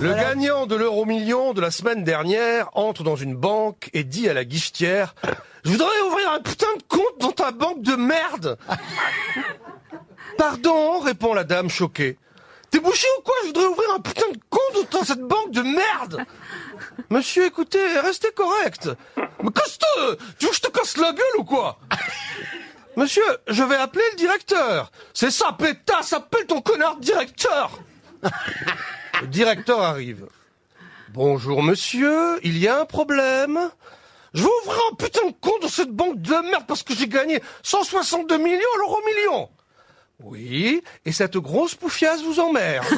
Le gagnant de l'euro million de la semaine dernière entre dans une banque et dit à la guichetière Je voudrais ouvrir un putain de compte dans ta banque de merde Pardon, répond la dame choquée. T'es bouché ou quoi? Je voudrais ouvrir un putain de compte dans cette banque de merde Monsieur, écoutez, restez correct. Mais casse-toi Tu veux que je te casse la gueule ou quoi Monsieur, je vais appeler le directeur. C'est ça, pétasse, appelle ton connard de directeur. Le directeur arrive. Bonjour monsieur, il y a un problème. Je vais ouvrir un putain de compte dans cette banque de merde parce que j'ai gagné 162 millions à l'euro million. Oui, et cette grosse poufiasse vous emmerde.